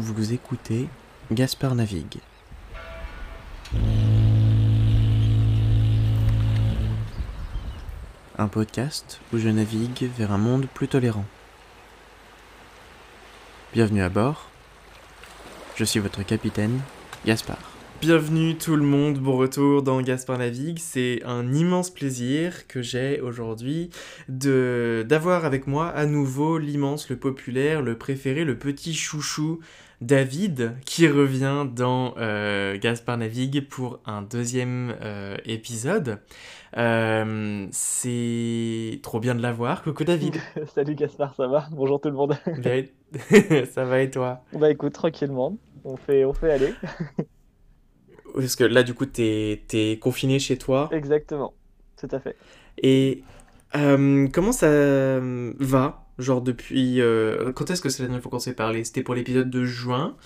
Vous écoutez Gaspard Navigue. Un podcast où je navigue vers un monde plus tolérant. Bienvenue à bord. Je suis votre capitaine, Gaspard. Bienvenue tout le monde, bon retour dans Gaspard Navigue. C'est un immense plaisir que j'ai aujourd'hui de d'avoir avec moi à nouveau l'immense, le populaire, le préféré, le petit chouchou David qui revient dans euh, Gaspard Navigue pour un deuxième euh, épisode. Euh, c'est trop bien de l'avoir. Coucou David. Salut Gaspard, ça va? Bonjour tout le monde. ça va et toi? Bah écoute, tranquillement. On fait, on fait aller. Parce que là, du coup, t'es es confiné chez toi. Exactement, tout à fait. Et euh, comment ça va? Genre depuis... Euh, quand est-ce que c'est la dernière fois qu'on s'est parlé? C'était pour l'épisode de juin.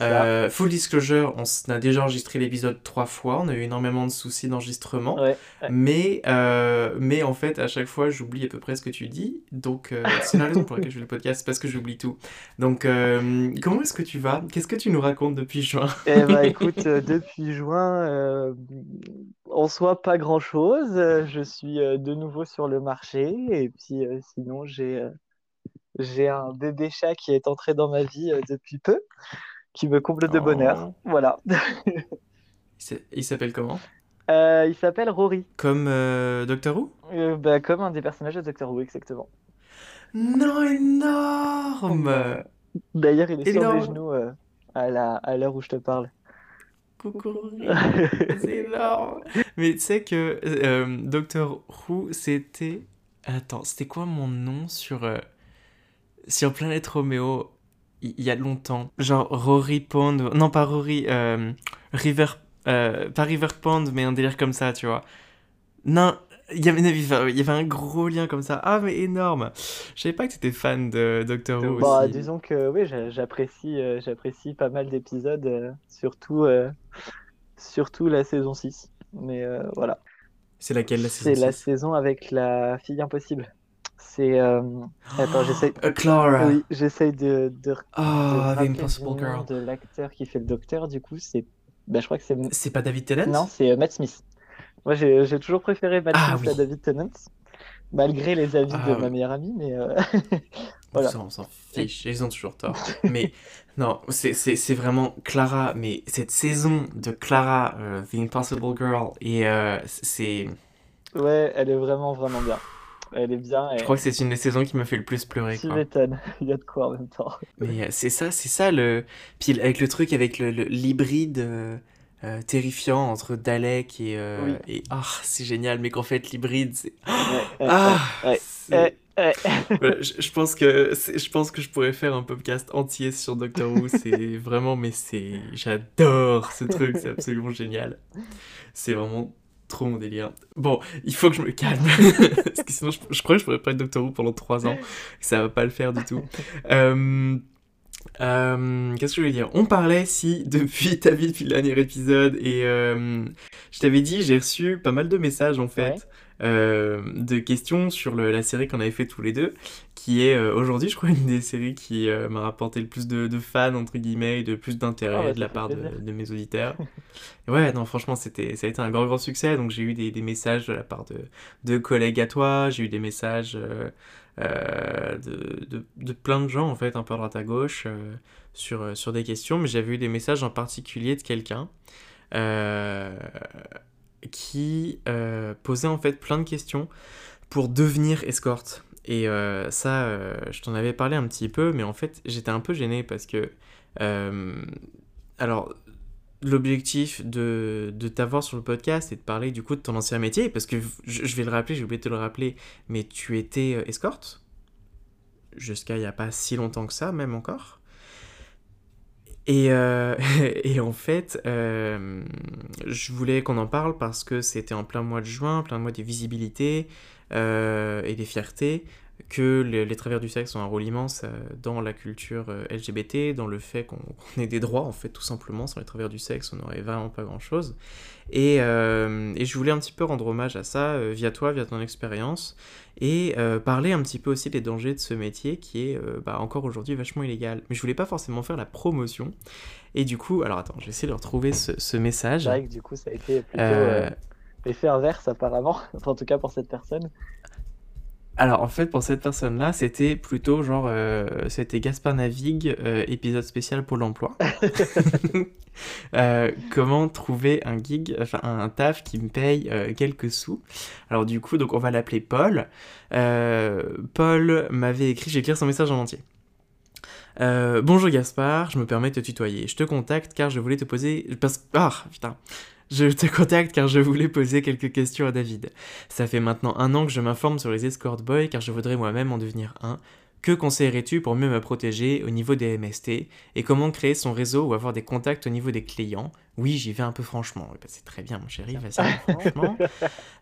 Euh, full disclosure, on a déjà enregistré l'épisode trois fois. On a eu énormément de soucis d'enregistrement. Mais, euh, mais en fait, à chaque fois, j'oublie à peu près ce que tu dis. Donc, c'est la raison pour laquelle je fais le podcast, parce que j'oublie tout. Donc, comment est-ce que tu vas? Qu'est-ce que tu nous racontes depuis juin? Eh bah écoute, depuis juin, en soi, pas grand-chose. Je suis de nouveau sur le marché. Et puis, sinon, j'ai j'ai un bébé chat qui est entré dans ma vie euh, depuis peu, qui me comble de bonheur. Oh. Voilà. il s'appelle comment? Euh, Il s'appelle Rory. Comme euh, Doctor Who? Bah, Comme un des personnages de Doctor Who, exactement. Non, énorme D'ailleurs, il est sur mes genoux à l'heure où je te parle. Coucou, c'est énorme. Mais tu sais que Doctor Who, c'était. Attends, c'était quoi mon nom sur sur Planète Roméo, il y, a longtemps, genre Rory Pond, non pas Rory, euh, River, euh, pas River Pond, mais un délire comme ça, tu vois. Non, il y avait, il y avait un gros lien comme ça. Ah, mais énorme. Je savais pas que tu étais fan de Doctor Who bah, aussi. Disons que oui, j'apprécie, euh, j'apprécie pas mal d'épisodes, surtout, surtout la saison 6. Mais voilà. C'est laquelle la saison C'est la saison avec la fille impossible. C'est. Euh... Attends, j'essaie. Uh, Clara. Oui, j'essaie de. de... Oh, The Impossible Girl. De l'acteur qui fait le docteur, du coup, c'est. Bah, je crois que c'est. C'est pas David Tennant? Non, c'est euh, Matt Smith. Moi, j'ai toujours préféré Matt ah Smith à David Tennant, malgré les avis ah de ma meilleure amie, mais. Euh... voilà. on s'en fiche, ils ont toujours tort. mais non, c'est vraiment Clara, mais cette saison de Clara, euh, The Impossible Girl, et c'est. Ouais, elle est vraiment, vraiment bien elle est bien. Je crois que c'est une des saisons qui m'a fait le plus pleurer. Tu m'étonnes, il y a de quoi en même temps. Mais euh, c'est ça, c'est ça le. Puis avec le truc avec l'hybride le, euh, euh, terrifiant entre Dalek et. et ah, c'est génial, mais qu'en fait l'hybride c'est. ah je, pense que je pense que je pourrais faire un podcast entier sur Doctor Who. C'est vraiment, mais c'est, j'adore ce truc, c'est absolument génial. C'est vraiment trop mon délire. Bon, il faut que je me calme. Parce que sinon, je, crois que je pourrais pas être Doctor Who pendant 3 ans. Ça va pas le faire du tout. Euh, euh, Qu'est-ce que je voulais dire? On parlait si depuis ta vie, depuis le dernier épisode, et euh, je t'avais dit, j'ai reçu pas mal de messages en fait. Euh, de questions sur le, la série qu'on avait fait tous les deux, qui est euh, aujourd'hui, je crois, une des séries qui euh, m'a rapporté le plus de, de, fans, entre guillemets, et de plus d'intérêt ah de la part de, de, mes auditeurs. ouais, non, franchement, c'était, ça a été un grand, grand succès. Donc, j'ai eu des, des, messages de la part de, de collègues à toi, j'ai eu des messages de, de, plein de gens, en fait, un peu à droite à gauche, sur, sur des questions, mais j'avais eu des messages en particulier de quelqu'un. Euh, qui euh, posait en fait plein de questions pour devenir escorte. Et euh, ça, euh, je t'en avais parlé un petit peu, mais en fait, j'étais un peu gêné parce que. alors, l'objectif de, de t'avoir sur le podcast et de parler du coup de ton ancien métier, parce que je, je vais le rappeler, j'ai oublié de te le rappeler, mais tu étais escorte jusqu'à il n'y a pas si longtemps que ça, même encore. Et, euh, et, en fait, euh, je voulais qu'on en parle parce que c'était en plein mois de juin, plein mois des visibilités euh, et des fiertés que les, les travers du sexe ont un rôle immense euh, dans la culture euh, LGBT, dans le fait qu'on ait des droits, en fait, tout simplement. Sans les travers du sexe, on n'aurait vraiment pas grand-chose. Et, euh, et je voulais un petit peu rendre hommage à ça euh, via toi, via ton expérience, et euh, parler un petit peu aussi des dangers de ce métier qui est bah, encore aujourd'hui vachement illégal. Mais je voulais pas forcément faire la promotion. Et du coup, alors attends, je vais essayer de retrouver ce, ce message. C'est vrai que du coup, ça a été plutôt effet inverse apparemment, enfin, en tout cas pour cette personne. Alors en fait pour cette personne-là c'était plutôt genre euh, c'était Gaspard Navigue euh, épisode spécial Pôle Emploi. Euh, comment trouver un gig, enfin un taf qui me paye quelques sous. Alors du coup donc on va l'appeler Paul. Paul m'avait écrit, je vais écrire son message en entier. Bonjour Gaspard, je me permets de te tutoyer. Je te contacte car je voulais te poser... Parce... Ah putain je te contacte car je voulais poser quelques questions à David. Ça fait maintenant un an que je m'informe sur les escort boys car je voudrais moi-même en devenir un. Que conseillerais-tu pour mieux me protéger au niveau des MST et comment créer son réseau ou avoir des contacts au niveau des clients? Oui, j'y vais un peu franchement. Oui, bah, c'est très bien, mon chéri, vas-y, franchement.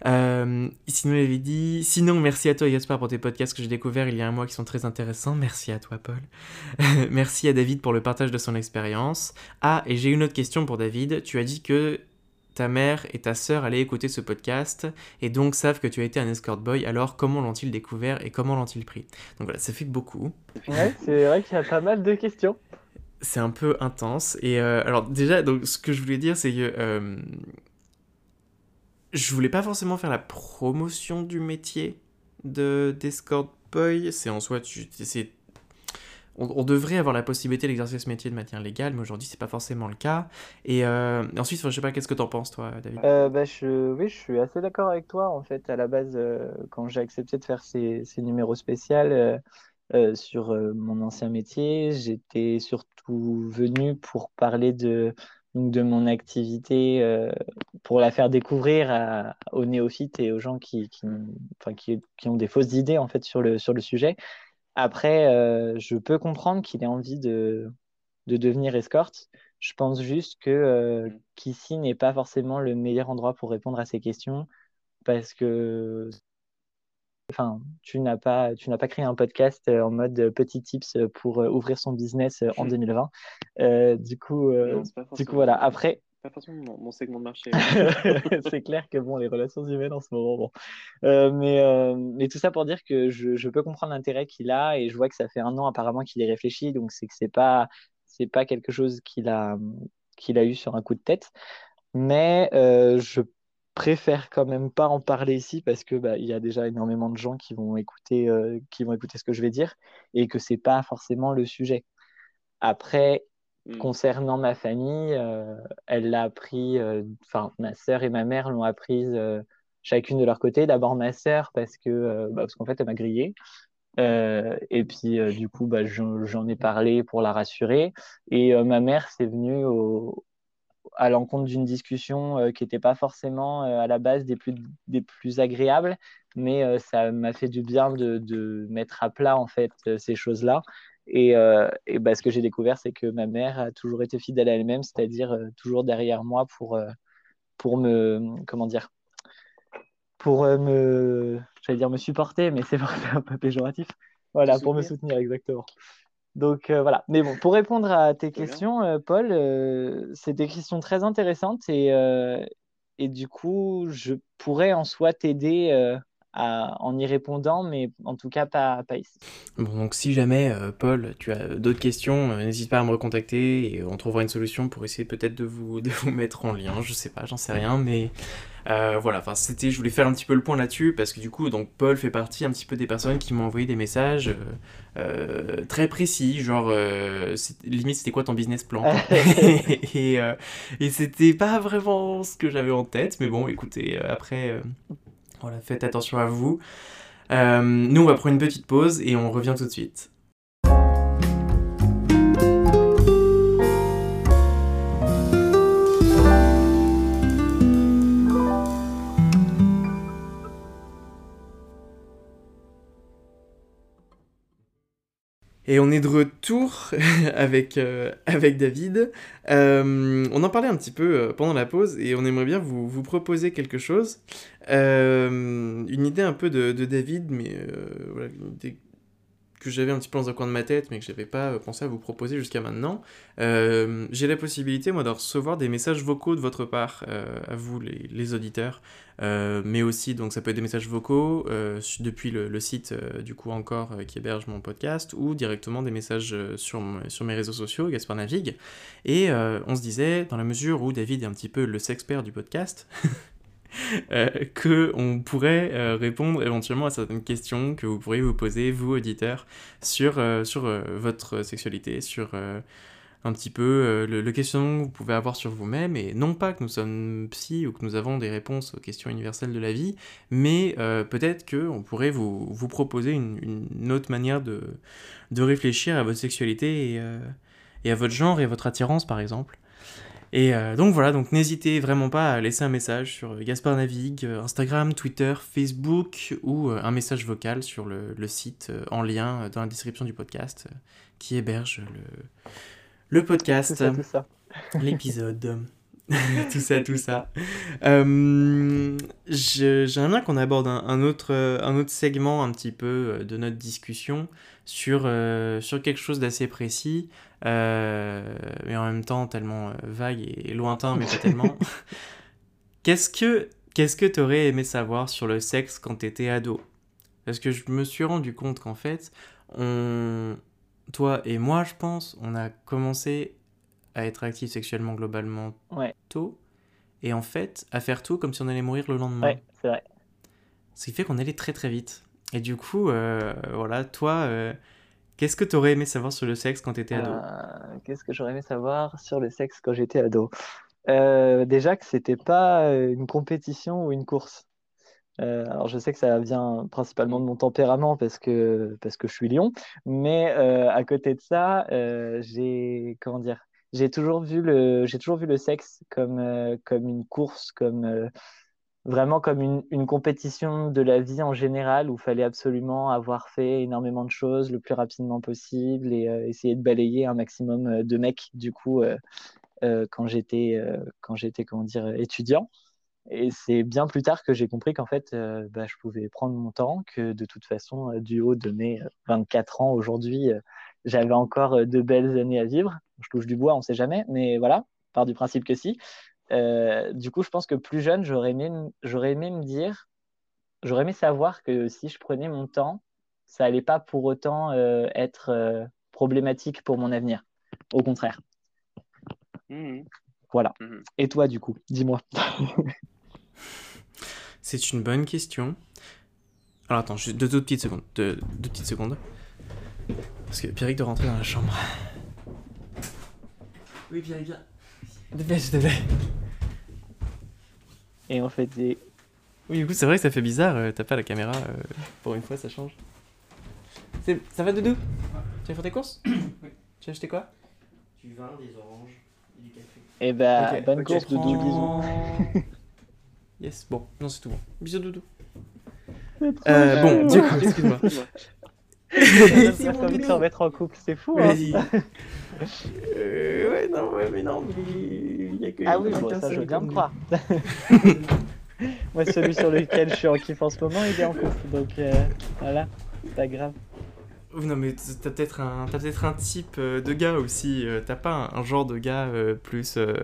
Euh, sinon, il avait dit Sinon, merci à toi, Gaspard, pour tes podcasts que j'ai découverts il y a un mois qui sont très intéressants. Merci à toi, Paul. merci à David pour le partage de son expérience. Ah, et j'ai une autre question pour David. Tu as dit que ta mère et ta sœur allaient écouter ce podcast et donc savent que tu as été un escort boy, alors comment l'ont-ils découvert et comment l'ont-ils pris? Donc voilà, ça fait beaucoup. Ouais, c'est vrai qu'il y a pas mal de questions. C'est un peu intense. Et euh, alors déjà, donc, ce que je voulais dire, c'est que euh, je voulais pas forcément faire la promotion du métier de d'escort boy. C'est en soi, tu, c'est on, devrait avoir la possibilité d'exercer ce métier de manière légale, mais aujourd'hui c'est pas forcément le cas. Et euh, ensuite, je sais pas, qu'est-ce que t'en penses toi, David? Euh, bah, oui, je suis assez d'accord avec toi. En fait, à la base, euh, quand j'ai accepté de faire ces, numéros spéciaux sur mon ancien métier, j'étais surtout venu pour parler de, mon activité, pour la faire découvrir aux néophytes et aux gens qui, ont des fausses idées en fait sur le sujet. Après, euh, je peux comprendre qu'il ait envie de, de devenir escorte. Je pense juste que euh, qu'ici n'est pas forcément le meilleur endroit pour répondre à ces questions parce que enfin, tu n'as pas, tu n'as pas créé un podcast euh, en mode petit tips pour euh, ouvrir son business en 2020. Euh, du coup, euh, Non, du coup, voilà. Après, pas forcément mon, mon segment de marché. c'est clair que bon, les relations humaines en ce moment, bon. Euh, mais, euh, mais tout ça pour dire que je, je peux comprendre l'intérêt qu'il a et je vois que ça fait un an apparemment qu'il est réfléchi, donc c'est que c'est pas, c'est pas quelque chose qu'il a, qu'il a eu sur un coup de tête. Mais euh, je préfère quand même pas en parler ici parce que bah, il y a déjà énormément de gens qui vont écouter, euh, qui vont écouter ce que je vais dire et que c'est pas forcément le sujet. Après, Mm. concernant ma famille, euh, elle l'a appris, euh, enfin, ma sœur et ma mère l'ont apprise euh, chacune de leur côté. D'abord ma sœur parce que, bah, parce qu'en fait, elle m'a grillé. Et puis, du coup, bah, j'en ai parlé pour la rassurer. Et ma mère, c'est venue à l'encontre d'une discussion qui n'était pas forcément à la base des plus, des plus agréables, mais ça m'a fait du bien de, de mettre à plat en fait ces choses-là. Et, euh, et bah, ce que j'ai découvert, c'est que ma mère a toujours été fidèle à elle-même, c'est-à-dire euh, toujours derrière moi pour, euh, pour me, comment dire, pour me, j'allais dire me supporter, mais c'est un peu péjoratif. Voilà, pour me soutenir. exactement. Donc voilà. Mais bon, pour répondre à tes questions, Paul, c'est des questions très intéressantes et, et du coup, je pourrais en soi t'aider à- en y répondant, mais en tout cas pas, pas ici. Bon, donc si jamais, euh, Paul, tu as d'autres questions, euh, n'hésite pas à me recontacter et on trouvera une solution pour essayer peut-être de vous, de vous mettre en lien. Je sais pas, j'en sais rien, mais euh, voilà. Enfin, c'était, je voulais faire un petit peu le point là-dessus parce que du coup, donc Paul fait partie un petit peu des personnes qui m'ont envoyé des messages euh, très précis, genre euh, limite c'était quoi ton business plan? Et, euh, et c'était pas vraiment ce que j'avais en tête, mais bon, écoutez, après, voilà, faites attention à vous. Euh, nous, on va prendre une petite pause et on revient tout de suite. Et on est de retour avec, euh, avec David. Euh, on en parlait un petit peu euh, pendant la pause et on aimerait bien vous, vous proposer quelque chose. Une idée un peu de, de David, mais voilà, une idée que j'avais un petit peu dans un coin de ma tête, mais que j'avais pas euh, pensé à vous proposer jusqu'à maintenant. Euh, j'ai la possibilité, moi, de recevoir des messages vocaux de votre part, euh, à vous, les, les auditeurs, mais aussi, donc, ça peut être des messages vocaux depuis le, le site, du coup, encore, qui héberge mon podcast, ou directement des messages sur, sur mes réseaux sociaux, Gaspard Navigue. Et on se disait, dans la mesure où David est un petit peu le sexpert du podcast, euh, que on pourrait euh, répondre éventuellement à certaines questions que vous pourriez vous poser, vous auditeurs, sur, euh, sur euh, votre sexualité, sur un petit peu le, le questionnement que vous pouvez avoir sur vous-même, et non pas que nous sommes psy ou que nous avons des réponses aux questions universelles de la vie, mais peut-être qu'on pourrait vous, vous proposer une, une autre manière de, de réfléchir à votre sexualité et, et à votre genre et à votre attirance par exemple. Et euh, donc voilà, donc n'hésitez vraiment pas à laisser un message sur euh, Gaspard Navigue, euh, Instagram, Twitter, Facebook ou un message vocal sur le, le site en lien dans la description du podcast qui héberge le, podcast, l'épisode. tout ça, tout ça. Euh, J'aimerais bien qu'on aborde un, un autre, un autre segment un petit peu euh, de notre discussion sur, euh, sur quelque chose d'assez précis, euh, mais en même temps tellement vague et, et lointain, mais pas tellement. Qu'est-ce que qu'est-ce que t'aurais aimé savoir sur le sexe quand t'étais ado? Parce que je me suis rendu compte qu'en fait, on, toi et moi, je pense, on a commencé à être actifs sexuellement globalement Ouais. tôt, et en fait, à faire tout comme si on allait mourir le lendemain. Ouais, c'est vrai. Ce qui fait qu'on allait très très vite. Et du coup, euh, voilà, toi, euh, qu'est-ce que t'aurais aimé savoir sur le sexe quand t'étais ado? Euh, Qu'est-ce que j'aurais aimé savoir sur le sexe quand j'étais ado? Déjà que c'était pas une compétition ou une course. Euh, alors je sais que ça vient principalement de mon tempérament parce que parce que je suis lion, mais euh, à côté de ça, euh, j'ai comment dire, j'ai toujours vu le j'ai toujours vu le sexe comme euh, comme une course, comme euh, vraiment comme une, une compétition de la vie en général où fallait absolument avoir fait énormément de choses le plus rapidement possible et euh, essayer de balayer un maximum de mecs du coup quand j'étais quand j'étais comment dire étudiant. Et c'est bien plus tard que j'ai compris qu'en fait, bah, je pouvais prendre mon temps, que de toute façon, du haut de mes euh, 24 ans aujourd'hui, j'avais encore euh, de belles années à vivre. Je touche du bois, on sait jamais, mais voilà, part du principe que si. Euh, du coup, je pense que plus jeune, j'aurais aimé, j'aurais aimé me dire, j'aurais aimé savoir que si je prenais mon temps, ça allait pas pour autant euh, être euh, problématique pour mon avenir. Au contraire. Mhm. Voilà. Mhm. Et toi, du coup, dis-moi. C'est une bonne question. Alors attends, juste deux, deux petites secondes. Deux, deux petites secondes. Parce que Pierrick doit rentrer dans la chambre. Oui, Pierrick, viens. Dépêche, s'il te plaît. Et on fait des Oui, du coup, c'est vrai que ça fait bizarre. euh, T'as pas la caméra. euh, pour une fois, ça change. C'est- Ça va, Doudou? Tu vas faire tes courses? Oui. Tu as acheté quoi? Du vin, des oranges et du café. Eh ben, Ok, bonne ok, course deux bisous. Yes, bon, non, c'est tout bon. Bisous, Doudou. Euh, bon, du coup, excuse-moi. C'est mon envie de se remettre en couple, c'est fou. Hein Vas-y. Euh, ouais, non, ouais, mais non, mais il y a que. ah oui, il y a bon, qu'un ça je veux bien me croire. Moi, celui sur lequel je suis en kiff en ce moment, il est en couple, donc euh, voilà, c'est pas grave. Non, mais t'as peut-être un, t'as peut-être un type euh, de gars aussi. euh, T'as pas un, un genre de gars euh, plus. euh,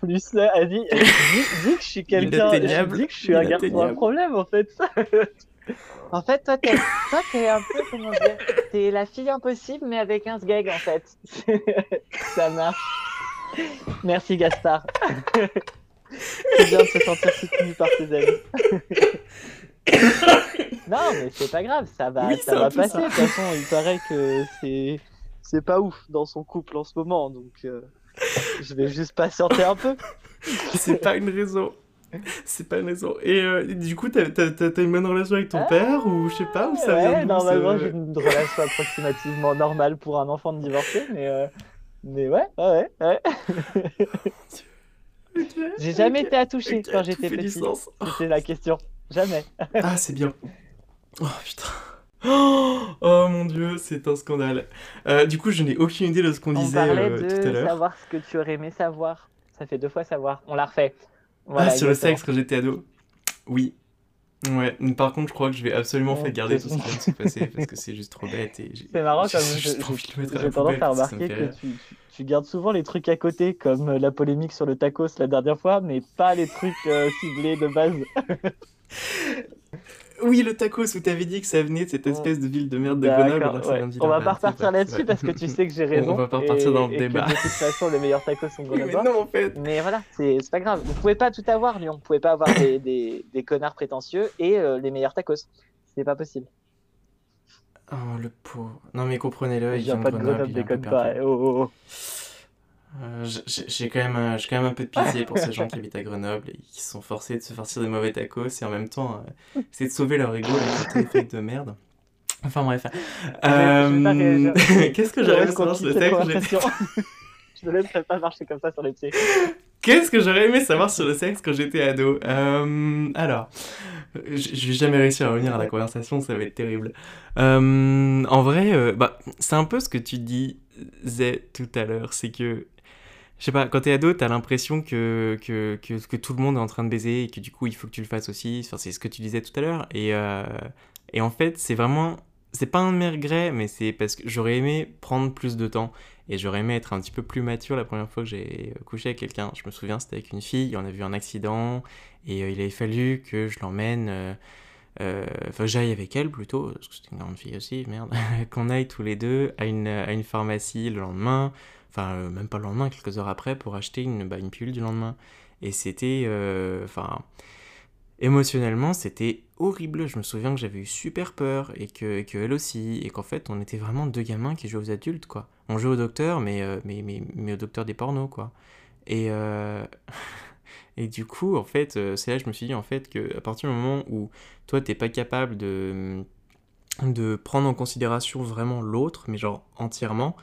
Plus, euh, vas-y, dis, dis que je suis quelqu'un, dis que je suis un garçon à Inatteignable. problème en fait. En fait, toi, t'es, toi, t'es un peu, comment dire, t'es la fille impossible, mais avec un sgeg, en fait. Ça marche. Merci, Gaspard. C'est bien de se sentir soutenu par tes amis. non, mais c'est pas grave, ça va, Oui, ça va passer. ça. De toute façon, il paraît que c'est, c'est pas ouf dans son couple en ce moment, donc euh, je vais juste patienter un peu. C'est pas une raison. C'est pas une raison. Et euh, du coup, t'as t'as- t'as- t'as une bonne relation avec ton Ah, père ou je sais pas où ça ouais, vient normalement, j'ai une relation approximativement normale pour un enfant de divorcé, mais, euh, mais ouais, ouais, ouais. J'ai jamais été à toucher ok, quand j'étais petit. C'était la question. Jamais. Ah, c'est bien. Oh putain. Oh, oh, mon dieu, c'est un scandale. Euh, du coup, je n'ai aucune idée de ce qu'on On disait parlait euh, tout à de l'heure. savoir ce que tu aurais aimé savoir. Ça fait deux fois savoir. On l'a refait. Ah, Voilà, sur le sexe quand j'étais ado. Oui. Ouais, par contre, je crois que je vais absolument Ouais, faire garder tout ce qui vient de se passer parce que c'est juste trop bête et C'est marrant comme j'ai tendance poubelle à remarquer que tu- tu gardes souvent les trucs à côté, comme euh, la polémique sur le tacos la dernière fois, mais pas les trucs euh, ciblés de base. Oui, le tacos où t'avais dit que ça venait de cette espèce de ville de merde de Grenoble. ouais. On va pas repartir là-dessus parce que tu sais que j'ai raison. On va pas repartir et- dans le et que débat. de toute façon, les meilleurs tacos sont Oui, mais grenoblois. non, en fait. Mais voilà, c'est pas grave. Vous pouvez pas tout avoir, Lyon. Vous pouvez pas avoir des, des, des connards prétentieux et euh, les meilleurs tacos. C'est pas possible. Oh, le pauvre. Non, mais comprenez-le, il vient pas de Grenoble, déconne pas. oh, oh, oh. Euh, j'ai- quand même, euh, j'ai quand même un peu de pitié pour ces gens qui habitent à Grenoble et qui sont forcés de se farcir des mauvais tacos et en même temps euh, essayer de sauver leur ego avec téléphérique de merde. Enfin bref. Euh, Qu'est-ce que j'aurais aimé savoir sur le sexe. Je laisserai pas marcher comme ça sur les pieds. Qu'est-ce que j'aurais aimé savoir sur le sexe quand j'étais ado? Euh, Alors, je vais jamais réussir à revenir à la conversation, ça va être terrible. En vrai, bah, c'est un peu ce que tu disais tout à l'heure, c'est que, je sais pas, quand t'es ado, t'as l'impression que, que, que, tout le monde est en train de baiser et que du coup, il faut que tu le fasses aussi. Enfin, c'est ce que tu disais tout à l'heure. Et, euh, en fait, c'est vraiment... C'est pas un regrets, mais c'est parce que j'aurais aimé prendre plus de temps. Et j'aurais aimé être un petit peu plus mature la première fois que j'ai couché avec quelqu'un. Je me souviens, c'était avec une fille, on a vu un accident, et euh, il avait fallu que je l'emmène, euh, enfin j'aille avec elle plutôt, parce que c'était une grande fille aussi, merde, qu'on aille tous les deux à une, à une pharmacie le lendemain, enfin euh, même pas le lendemain, quelques heures après, pour acheter une, bah, une pilule du lendemain. Et c'était, euh, enfin, émotionnellement, c'était horrible. Je me souviens que j'avais eu super peur et que, et que elle aussi, et qu'en fait, on était vraiment deux gamins qui jouaient aux adultes, quoi. On jouait au docteur, mais, euh, mais, mais, mais au docteur des pornos, quoi. Et, et du coup, en fait, c'est là que je me suis dit, en fait, que à partir du moment où toi, t'es pas capable de, de prendre en considération vraiment l'autre, mais genre entièrement,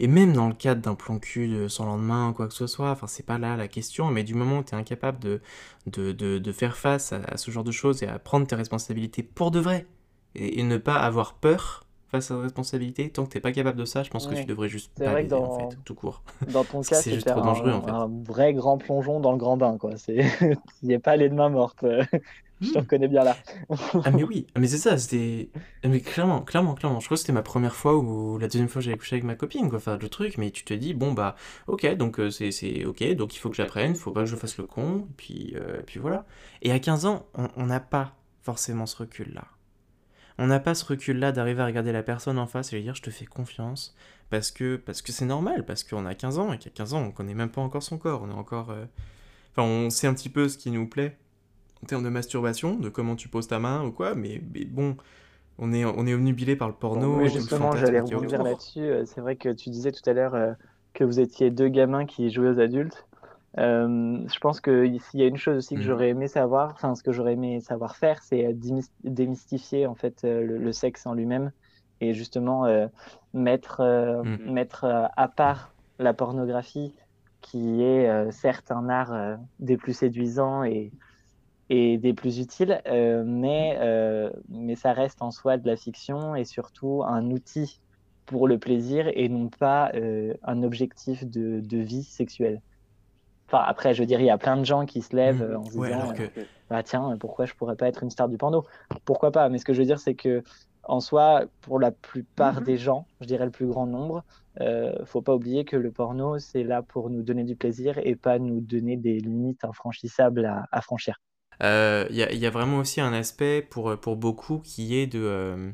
et même dans le cadre d'un plan cul de sans lendemain ou quoi que ce soit, enfin, c'est pas là la question, mais du moment où t'es incapable de, de, de, de faire face à, à ce genre de choses et à prendre tes responsabilités pour de vrai, et, et ne pas avoir peur face à tes responsabilités, tant que t'es pas capable de ça, je pense que tu devrais juste pas vrai que baiser, dans- en fait, tout court. Dans ton cas, c'est juste trop dangereux, un, en fait. un vrai grand plongeon dans le grand bain, quoi. Il n'y a pas les deux mains mortes. Je te Hmm. reconnais bien là. Ah mais oui, ah, mais c'est ça, c'était... ah, Mais clairement, clairement, clairement, je crois que c'était ma première fois ou la deuxième fois que j'avais couché avec ma copine, quoi, enfin le truc, mais tu te dis, bon bah, ok, donc euh, c'est, c'est ok, donc il faut que j'apprenne, il faut pas que je fasse le con, et puis, euh, puis voilà. Et à 15 ans, on on n'a pas forcément ce recul-là. On n'a pas ce recul-là d'arriver à regarder la personne en face et lui dire, je te fais confiance, parce que parce que c'est normal, parce qu'on a 15 ans, et qu'à 15 ans, on connaît même pas encore son corps, on est encore... euh, Enfin, on sait un petit peu ce qui nous plaît en termes de masturbation, de comment tu poses ta main ou quoi, mais, mais bon, on est, on est omnubilé par le porno, le justement, j'allais qu'il rebondir là-dessus. Euh, C'est vrai que tu disais tout à l'heure euh, que vous étiez deux gamins qui jouaient aux adultes. Euh, je pense que s'il y a une chose aussi que Mhm. j'aurais aimé savoir, enfin ce que j'aurais aimé savoir faire, c'est démys- démystifier en fait le, le sexe en lui-même et justement euh, mettre Mhm. mettre à part la pornographie qui est certes un art des plus séduisants et et des plus utiles, euh, mais, euh, mais ça reste en soi de la fiction et surtout un outil pour le plaisir et non pas euh, un objectif de, de vie sexuelle. Enfin, après, je veux dire, il y a plein de gens qui se lèvent euh, en se Ouais, disant que... bah tiens, pourquoi je pourrais pas être une star du porno? Pourquoi pas? Mais ce que je veux dire, c'est que en soi, pour la plupart Mhm. des gens, je dirais le plus grand nombre, euh, faut pas oublier que le porno, c'est là pour nous donner du plaisir et pas nous donner des limites infranchissables à, à franchir. Euh, Il il y a vraiment aussi un aspect pour, pour beaucoup qui est de euh,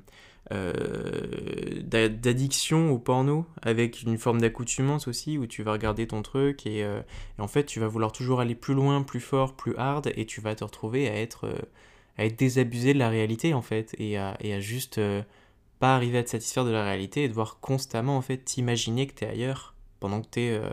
euh, d'a- d'addiction au porno, avec une forme d'accoutumance aussi, où tu vas regarder ton truc et, euh, en fait tu vas vouloir toujours aller plus loin, plus fort, plus hard, et tu vas te retrouver à être, euh, à être désabusé de la réalité en fait, et à, et à juste euh, pas arriver à te satisfaire de la réalité et devoir constamment en fait t'imaginer que t'es ailleurs pendant que t'es euh,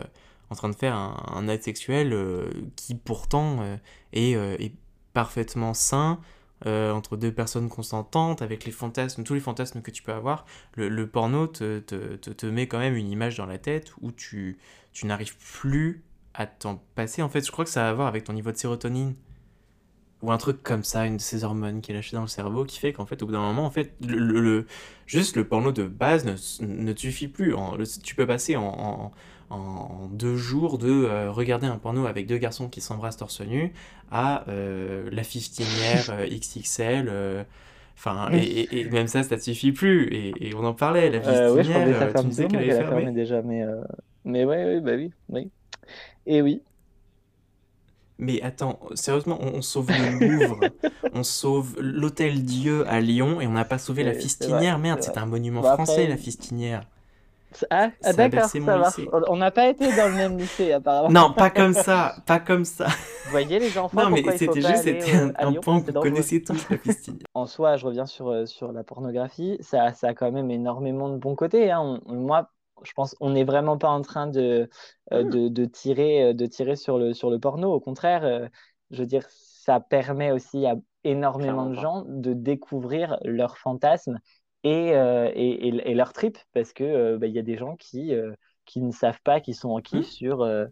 en train de faire un, acte sexuel euh, qui pourtant euh, euh, est parfaitement sain euh, entre deux personnes consentantes avec les fantasmes, tous les fantasmes que tu peux avoir. Le, le porno te, te, te, te met quand même une image dans la tête où tu, tu n'arrives plus à t'en passer. En fait, je crois que ça a à voir avec ton niveau de sérotonine. Ou un truc comme ça, une de ces hormones qui est lâchée dans le cerveau, qui fait qu'en fait, au bout d'un moment, en fait, le, le- juste le porno de base ne, ne suffit plus. En- le- tu peux passer en, en- en deux jours de euh, regarder un porno avec deux garçons qui s'embrassent torse nu à euh, la fistinière euh, XXL. euh, Enfin, et, et- et même ça, ça te suffit plus. Et, et on en parlait, la Euh, oui, je tu me disais qu'elle qu'elle avait a fermé fermé. déjà, mais, mais ouais, oui, bah oui, oui. Et oui. Mais attends, sérieusement, on, on sauve le Louvre, on sauve l'Hôtel Dieu à Lyon et on n'a pas sauvé la Fistinière. vrai, Merde, c'est un monument après- français, la Fistinière. Ah, ah, d'accord, ça. On n'a pas été dans le même lycée, apparemment. Non, pas comme ça, pas comme ça. Vous voyez, les enfants, Non, mais c'était juste, c'était un, Lyon point que vous connaissez tous, la Fistinière. En soi, je reviens sur, euh, sur la pornographie, ça, ça a quand même énormément de bons côtés. hein. On- moi, je pense on n'est vraiment pas en train de, euh, de, de tirer, euh, de tirer sur le, sur le porno. Au contraire, euh, je veux dire, ça permet aussi à énormément de gens de découvrir leurs fantasmes et, euh, et, et, et leurs tripes, parce que euh, bah, y a des gens qui, euh, qui ne savent pas qu'ils sont en kiff sur, euh,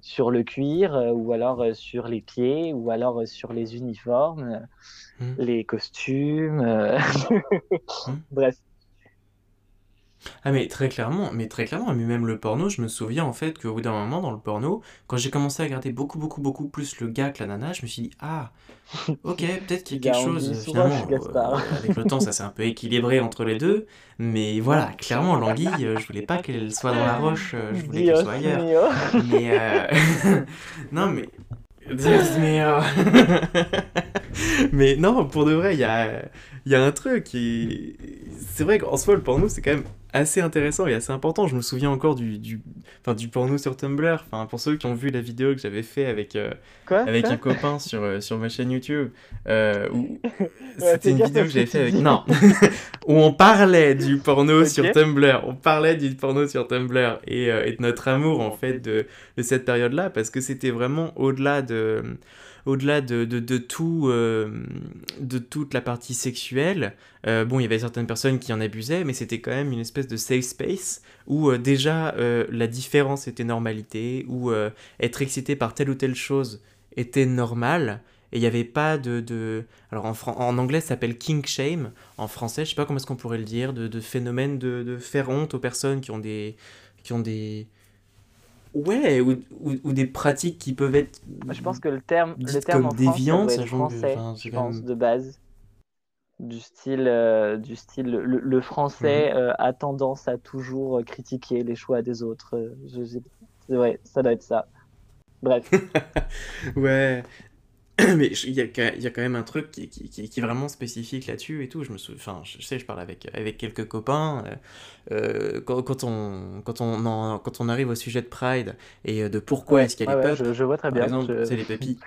sur le cuir, ou alors sur les pieds, ou alors sur les uniformes Hmm. les costumes. Hmm. Bref. Ah mais très clairement, mais très clairement, mais même le porno, je me souviens en fait qu'au bout d'un moment dans le porno, quand j'ai commencé à regarder beaucoup beaucoup beaucoup plus le gars que la nana, je me suis dit ah ok peut-être qu'il y a quelque chose euh, finalement euh, avec le temps ça s'est un peu équilibré entre les deux, mais voilà clairement l'anguille, euh, je voulais pas qu'elle soit dans la roche, je voulais qu'elle soit ailleurs, mais euh, non mais mais non pour de vrai il y a y a un truc et c'est vrai qu'en soi le porno c'est quand même assez intéressant et assez important. Je me souviens encore du, du, enfin, du porno sur Tumblr. Enfin, pour ceux qui ont vu la vidéo que j'avais fait avec, euh, Quoi? avec un copain sur, euh, sur ma chaîne YouTube, euh, où Ouais, c'était une vidéo que j'avais fait avec... Non, où on parlait du porno sur Tumblr. On parlait du porno sur Tumblr et, et de notre amour, en fait, de, de cette période-là, parce que c'était vraiment au-delà de au-delà de, de, tout, euh, de toute la partie sexuelle, euh, bon, il y avait certaines personnes qui en abusaient, mais c'était quand même une espèce de safe space où euh, déjà la différence était normalité, où être excité par telle ou telle chose était normal, et il n'y avait pas de... de... Alors en, en anglais ça s'appelle kink shame, en français je sais pas comment est-ce qu'on pourrait le dire, de, de phénomène de, de faire honte aux personnes qui ont des... Qui ont des... Ouais, ou, ou, ou des pratiques qui peuvent être Je pense que le terme, le dites terme comme en France, être sachant que, français, enfin, je pense, même- de base. Du style, euh, du style le, le français euh, a tendance à toujours euh, critiquer les choix des autres. je vrai, ça doit être ça. Bref. Ouais. Mais je- il y a, quand- il y a quand même un truc qui, qui, qui- qui est vraiment spécifique là-dessus et tout. Je me souviens, enfin, je sais, je parle avec, avec quelques copains. euh, euh, quand, quand on, quand, on quand on arrive au sujet de Pride et euh, de pourquoi est-ce qu'il y a Ouais, les ouais, peuples, je, je vois très par bien. exemple, je- c'est les papis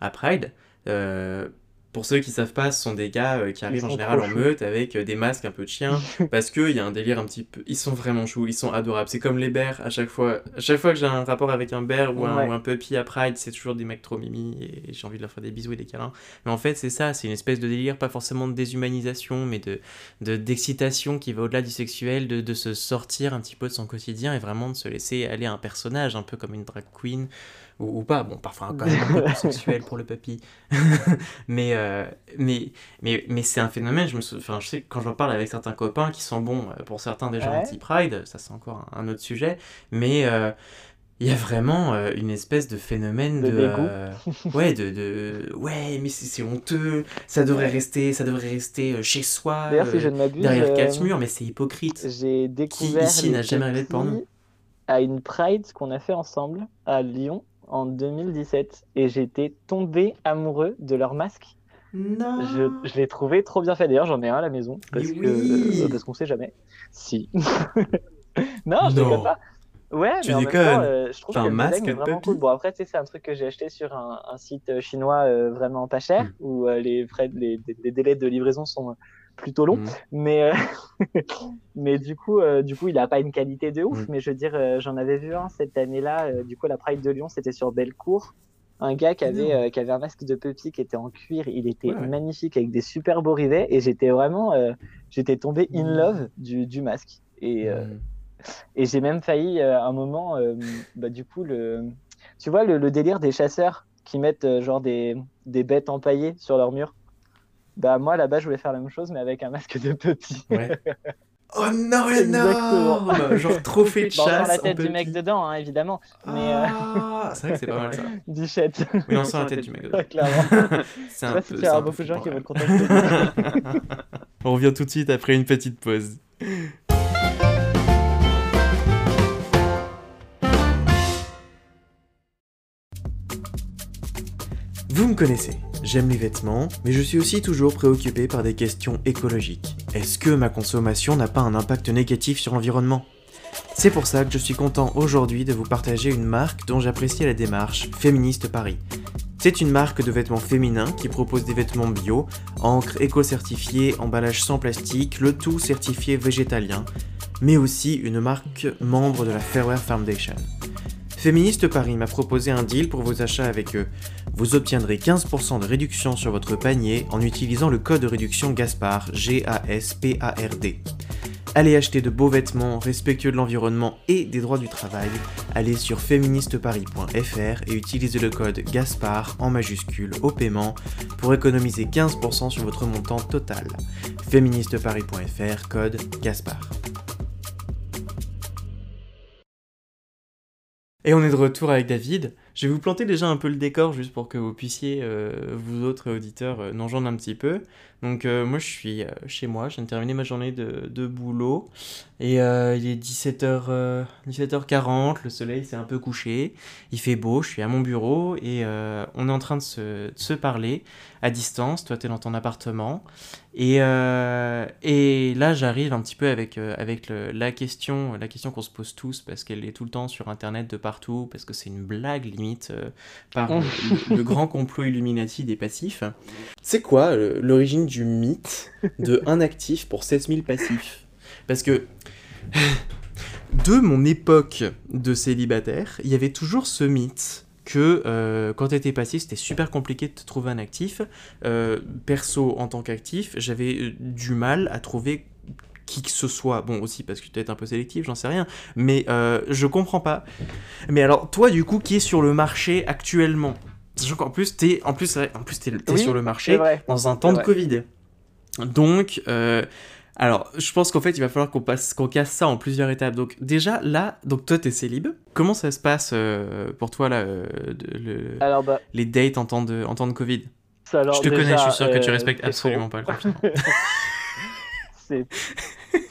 à Pride. euh, pour ceux qui savent pas, ce sont des gars euh, qui arrivent en général en meute avec euh, des masques un peu de chien parce qu'il y a un délire un petit peu. Ils sont vraiment choux, ils sont adorables. C'est comme les bears à chaque fois. À chaque fois que j'ai un rapport avec un bear ou un, Ouais. ou un puppy à Pride, c'est toujours des mecs trop mimi et j'ai envie de leur faire des bisous et des câlins. Mais en fait, c'est ça, c'est une espèce de délire, pas forcément de déshumanisation, mais de de- d'excitation qui va au-delà du sexuel, de, de se sortir un petit peu de son quotidien et vraiment de se laisser aller à un personnage, un peu comme une drag queen ou, ou pas. Bon, parfois quand même un peu plus sexuel pour le papy. mais, euh, mais, mais, mais c'est un phénomène, je, me sou- enfin, je sais que quand j'en parle avec certains copains qui sont bons, euh, pour certains déjà Ouais. anti-pride, ça c'est encore un, un autre sujet, mais euh, il y a vraiment euh, une espèce de phénomène De de... euh, ouais, de, de... Ouais, mais c'est honteux, ça devrait rester, ça devrait rester euh, chez soi, D'ailleurs, si euh, je ne m'abuse, derrière euh, quatre murs, mais c'est hypocrite. j'ai découvert ici les n'a jamais regardé de porno? à une Pride qu'on a fait ensemble à Lyon en 2017 et j'étais tombé amoureux de leur masque. Non Je, je l'ai trouvé trop bien fait. D'ailleurs, j'en ai un à la maison parce Mais que oui. euh, parce qu'on sait jamais. Si. non, je Non. déconne pas. Ouais, Tu mais en même temps, euh, je trouve que un le masque est de vraiment cool. Bon, après, tu sais, c'est un truc que j'ai acheté sur un, un site euh, chinois euh, vraiment pas cher Mm. où euh, les, frais, les, les délais de livraison sont euh, plutôt longs. Mm. Mais, euh, mais du coup, euh, du coup, il a pas une qualité de ouf. Mm. Mais je veux dire, euh, j'en avais vu un cette année-là. du coup, la Pride de Lyon, c'était sur Bellecour. Un gars qui avait, qui avait un masque de puppy qui était en cuir. Il était Ouais, ouais. magnifique avec des super beaux rivets. Et j'étais vraiment, j'étais tombé in Mm. love du, du masque. Et, et j'ai même failli un moment, bah, du coup, le, tu vois, le, le délire des chasseurs qui mettent genre des, des bêtes empaillées sur leur mur? Bah moi là-bas je voulais faire la même chose mais avec un masque de puppy. Ouais. Oh non, énorme Genre trophée de Bon, chasse. sans la en tête du mec dedans hein, évidemment, mais euh, Ah, c'est vrai que c'est pas mal ça. bichette. Oui, on sent la tête du mec. dedans. Ouais, clairement. C'est Je sais un pas peu. si tu c'est y aura beaucoup de gens qui vont te contacter. On revient tout de suite après une petite pause. Vous me connaissez, j'aime les vêtements, mais je suis aussi toujours préoccupé par des questions écologiques. Est-ce que ma consommation n'a pas un impact négatif sur l'environnement? C'est pour ça que je suis content aujourd'hui de vous partager une marque dont j'apprécie la démarche, Féministe Paris. C'est une marque de vêtements féminins qui propose des vêtements bio, encre éco-certifiée, emballage sans plastique, le tout certifié végétalien, mais aussi une marque membre de la Fairwear Foundation. Féministe Paris m'a proposé un deal pour vos achats avec eux. Vous obtiendrez 15% de réduction sur votre panier en utilisant le code de réduction GASPARD, G-A-S-P-A-R-D. Allez acheter de beaux vêtements respectueux de l'environnement et des droits du travail. Allez sur féministeparis.fr et utilisez le code GASPARD en majuscule au paiement pour économiser 15% sur votre montant total. féministeparis.fr, code GASPARD. Et on est de retour avec David. Je vais vous planter déjà un peu le décor juste pour que vous puissiez, euh, vous autres auditeurs, euh, un petit peu. Donc euh, moi je suis euh, chez moi, je viens de terminer ma journée de boulot et euh, il est 17h, euh, 17h40, le soleil s'est un peu couché, il fait beau, je suis à mon bureau et euh, on est en train de se, de se parler à distance, toi t'es dans ton appartement. Et, euh, et là j'arrive un petit peu avec, euh, avec le- la question, la question qu'on se pose tous parce qu'elle est tout le temps sur internet de partout, parce que c'est une blague limite euh, par le, le grand complot Illuminati des passifs. C'est quoi l'origine du mythe de un actif pour 7000 passifs? Parce que de mon époque de célibataire, il y avait toujours ce mythe que euh, quand tu étais passif, c'était super compliqué de te trouver un actif. Euh, perso, en tant qu'actif, j'avais euh, du mal à trouver qui que ce soit. Bon, aussi parce que tu es un peu sélectif, j'en sais rien. Mais euh, je comprends pas. Mais alors, toi, du coup, qui est sur le marché actuellement? Sachant qu'en plus, t'es en plus, en plus, Oui, sur le marché dans un temps de. Covid. Donc, alors, je pense qu'en fait, il va falloir qu'on passe, qu'on casse ça en plusieurs étapes. Donc, déjà, là, donc toi, t'es célib. Comment ça se passe euh, pour toi, là, euh, de- le- Alors bah, les dates en temps de, en temps de Covid? ça, alors, Je te connais, je suis sûr que tu euh, respectes absolument pas le confinement. C'est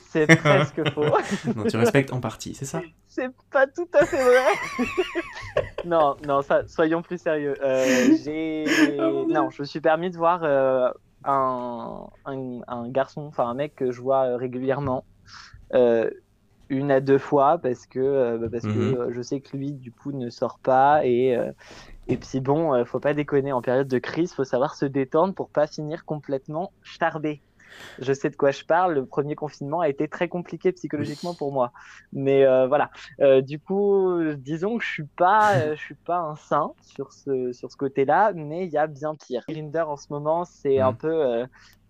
c'est presque faux. non, tu respectes en partie, c'est ça? C'est pas tout à fait vrai. non, non, ça, soyons plus sérieux. Euh, j'ai, non, je me suis permis de voir euh, un, un, un garçon, enfin un mec que je vois euh, régulièrement, euh, une à deux fois parce que euh, bah, parce que Mhm. je sais que lui du coup ne sort pas et et puis bon, faut pas déconner en période de crise, faut savoir se détendre pour pas finir complètement charbé. Je sais de quoi je parle. Le premier confinement a été très compliqué psychologiquement pour moi, mais euh, voilà. Euh, du coup, disons que je suis pas, euh, je suis pas un saint sur ce sur ce côté-là, mais il y a bien pire. Grinder en ce moment, c'est un Mhm. peu,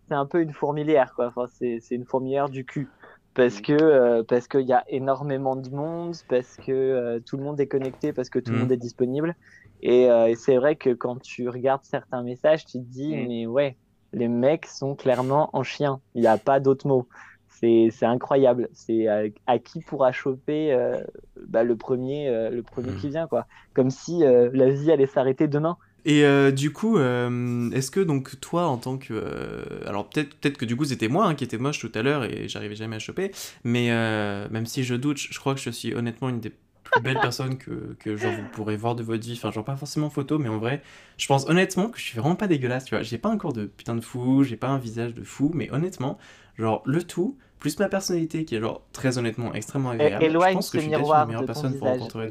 c'est un peu une fourmilière quoi. Enfin, c'est c'est une fourmilière du cul parce que euh, parce qu'il y a énormément de monde, parce que euh, tout le monde est connecté, parce que tout le Mhm. monde est disponible. Et, euh, et c'est vrai que quand tu regardes certains messages, tu te dis mais ouais, les mecs sont clairement en chien. Il n'y a pas d'autre mot. C'est incroyable. C'est à, à qui pourra choper euh, bah, le premier euh, le premier Mhm. qui vient quoi. Comme si euh, la vie allait s'arrêter demain. Et euh, du coup, euh, est-ce que donc toi, en tant que, euh, alors peut-être peut-être que du coup c'était moi hein, qui était moche tout à l'heure et j'arrivais jamais à choper, mais euh, même si je doute, je crois que je suis honnêtement une des plus belles personnes que, que genre vous pourrez voir de votre vie, enfin genre pas forcément en photo, mais en vrai, je pense honnêtement que je suis vraiment pas dégueulasse, tu vois. J'ai pas un corps de putain de fou, j'ai pas un visage de fou, mais honnêtement, genre le tout plus ma personnalité qui est genre très honnêtement extrêmement agréable. je pense que je suis peut-être une meilleure de personne pour rencontrer.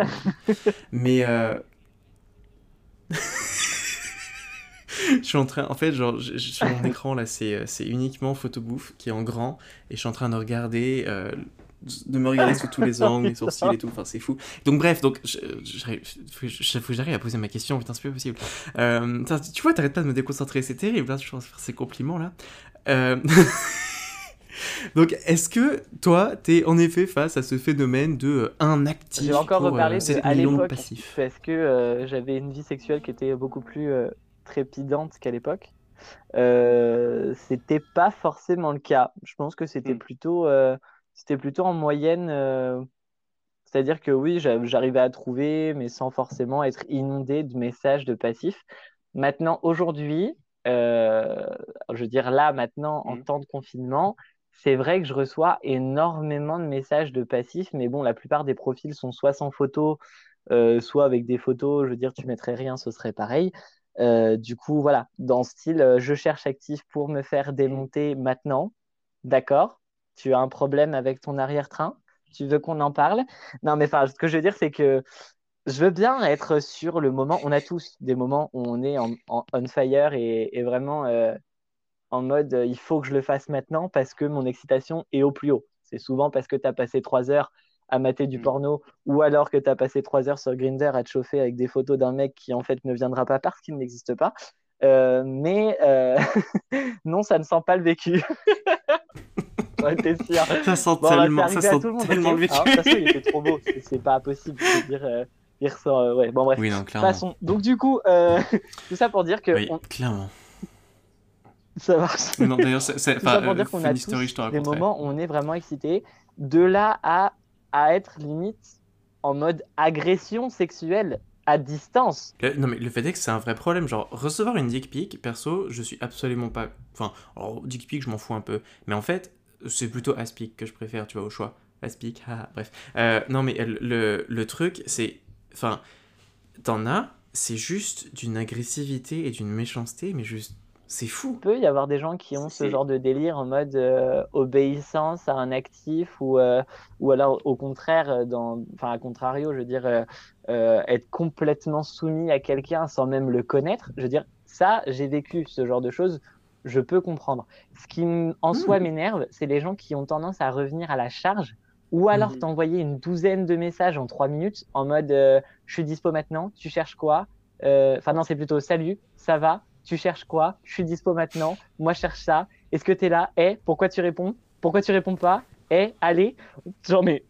Mais euh, je suis en train, en fait, genre, je- je- sur mon écran là, c'est euh, c'est uniquement photobouffe qui est en grand et je suis en train de regarder, euh, de me regarder sous tous les angles, les sourcils et tout. Enfin, c'est fou. Donc bref, donc je- que je- faut que j'arrive à poser ma question. Putain, c'est plus possible. Euh, tu vois, t'arrêtes pas de me déconcentrer. C'est terrible. Là, je pense faire ces compliments là. Euh, Donc, est-ce que toi, t'es en effet face à ce phénomène de euh, un actif Je vais encore euh, de 7 à millions de l'époque passifs parce que euh, j'avais une vie sexuelle qui était beaucoup plus euh, trépidante qu'à l'époque. Euh, c'était pas forcément le cas. Je pense que c'était Mm. plutôt, euh, c'était plutôt en moyenne. euh, c'est-à-dire que oui, j'a- j'arrivais à trouver, mais sans forcément être inondé de messages de passifs. Maintenant, aujourd'hui, euh, je veux dire là, maintenant, en Mm. temps de confinement, c'est vrai que je reçois énormément de messages de passifs, mais bon, la plupart des profils sont soit sans photo, euh, soit avec des photos, je veux dire, tu mettrais rien, ce serait pareil. Euh, du coup, voilà, dans ce style, je cherche actif pour me faire démonter maintenant. D'accord? Tu as un problème avec ton arrière-train? Tu veux qu'on en parle? Non, mais enfin, ce que je veux dire, c'est que je veux bien être sur le moment. On a tous des moments où on est en, en on fire et, et vraiment euh, en mode euh, il faut que je le fasse maintenant parce que mon excitation est au plus haut. C'est souvent parce que tu as passé trois heures à mater du Mm. porno ou alors que tu as passé trois heures sur Grindr à te chauffer avec des photos d'un mec qui en fait ne viendra pas parce qu'il n'existe pas. Euh, mais non, ça ne sent pas le vécu. J'en étais sûr. Ça sent Bon, tellement, ça sent le monde, tellement le de toute façon, il était trop beau. C'est- pas possible de dire. euh, il ressort. euh, ouais, bon, bref. Oui, non. Passons. Donc, du coup, euh, tout ça pour dire que Oui, on- clairement. ça marche. Non, d'ailleurs, c'est. Tout ça Enfin, pour euh, dire qu'on a tous je des moments où on est vraiment excité. De là à, à être limite en mode agression sexuelle à distance. Le- Non mais le fait est que c'est un vrai problème, genre recevoir une dick pic, perso, je suis absolument pas... Enfin, alors dick pic je m'en fous un peu, mais en fait c'est plutôt aspic que je préfère, tu vois, au choix. Aspic, ah, bref. Euh, non mais le, le, truc c'est... Enfin, t'en as, c'est juste d'une agressivité et d'une méchanceté, mais juste... C'est fou. Il peut y avoir des gens qui ont ce genre de délire en mode euh, obéissance à un actif ou, euh, ou alors au contraire, dans, enfin à contrario, je veux dire, être complètement soumis à quelqu'un sans même le connaître. Je veux dire, ça, j'ai vécu ce genre de choses, je peux comprendre. Ce qui en soi m'énerve, c'est les gens qui ont tendance à revenir à la charge ou alors Mhm. t'envoyer une douzaine de messages en trois minutes en mode euh, je suis dispo maintenant, tu cherches quoi? Euh, Enfin non, c'est plutôt salut, ça va, tu cherches quoi? Je suis dispo maintenant, moi je cherche ça. Est-ce que t'es là? Eh, pourquoi tu réponds? Pourquoi tu réponds pas? Eh, allez? Genre mais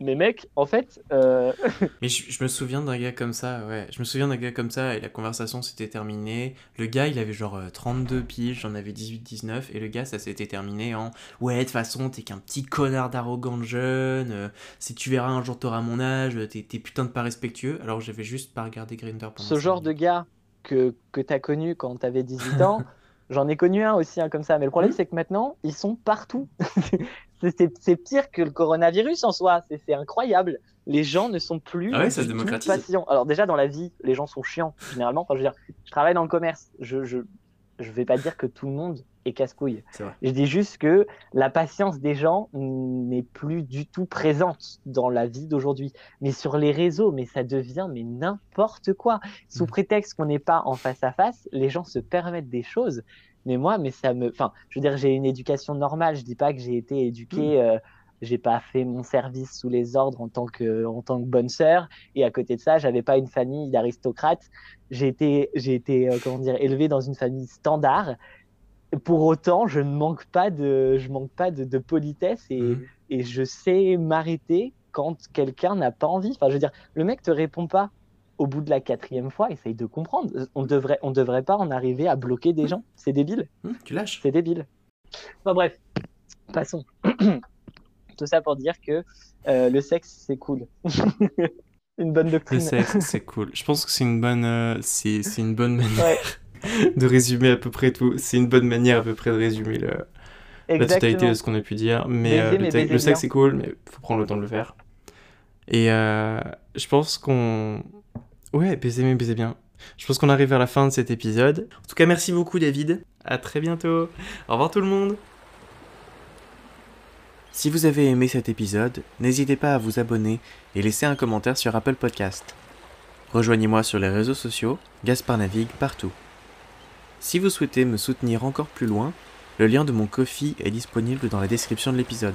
mais mec, en fait, euh, Mais je, je me souviens d'un gars comme ça, ouais. Je me souviens d'un gars comme ça et la conversation s'était terminée. Le gars, il avait genre euh, 32 piges, j'en avais 18-19. Et le gars, ça s'était terminé en Ouais, de toute façon, t'es qu'un petit connard d'arrogant de jeune. euh, si tu verras un jour, t'auras mon âge. T'es t'es putain de pas respectueux. Alors j'avais juste pas regardé pendant ce genre de gars que, que tu as connu quand tu avais 18 ans, j'en ai connu un aussi, un comme ça. Mais le problème, Mhm. c'est que maintenant, ils sont partout. C'est- pire que le coronavirus en soi. C'est incroyable. Les gens ne sont plus Ah ouais, ça patients. Alors déjà, dans la vie, les gens sont chiants, généralement. Enfin, je veux dire, je travaille dans le commerce. Je, je, je vais pas dire que tout le monde est casse-couille. Je dis juste que la patience des gens n'est plus du tout présente dans la vie d'aujourd'hui. Mais sur les réseaux, mais ça devient mais n'importe quoi. Sous Mhm. prétexte qu'on n'est pas en face à face, les gens se permettent des choses. Mais moi, mais ça me, enfin, je veux dire, j'ai une éducation normale. Je dis pas que j'ai été éduqué. euh, j'ai pas fait mon service sous les ordres en tant que, en tant que bonne sœur. Et à côté de ça, j'avais pas une famille d'aristocrates. J'ai été, j'ai été, euh, comment dire, élevé dans une famille standard. Pour autant, je ne manque pas de, je manque pas de, de politesse et, Mhm. et je sais m'arrêter quand quelqu'un n'a pas envie. Enfin, je veux dire, le mec te répond pas au bout de la quatrième fois, essaye de comprendre. On devrait, on devrait pas en arriver à bloquer des gens. C'est débile. Hum, tu lâches. C'est débile. Enfin bref, passons. Tout ça pour dire que euh, le sexe, c'est cool. une bonne doctrine. Le sexe, c'est cool. Je pense que c'est une bonne, euh, c'est c'est une bonne manière Ouais. de résumer à peu près tout. C'est une bonne manière à peu près de résumer le, la totalité de ce qu'on a pu dire. Mais Baiser, euh, le, mais le sexe c'est cool, mais faut prendre le temps de le faire. Et euh, je pense qu'on. Ouais, baiser, mais baiser bien. Je pense qu'on arrive vers la fin de cet épisode. En tout cas, merci beaucoup, David. À très bientôt. Au revoir, tout le monde. Si vous avez aimé cet épisode, n'hésitez pas à vous abonner et laisser un commentaire sur Apple Podcast. Rejoignez-moi sur les réseaux sociaux, Gaspard navigue partout. Si vous souhaitez me soutenir encore plus loin, le lien de mon Kofi est disponible dans la description de l'épisode.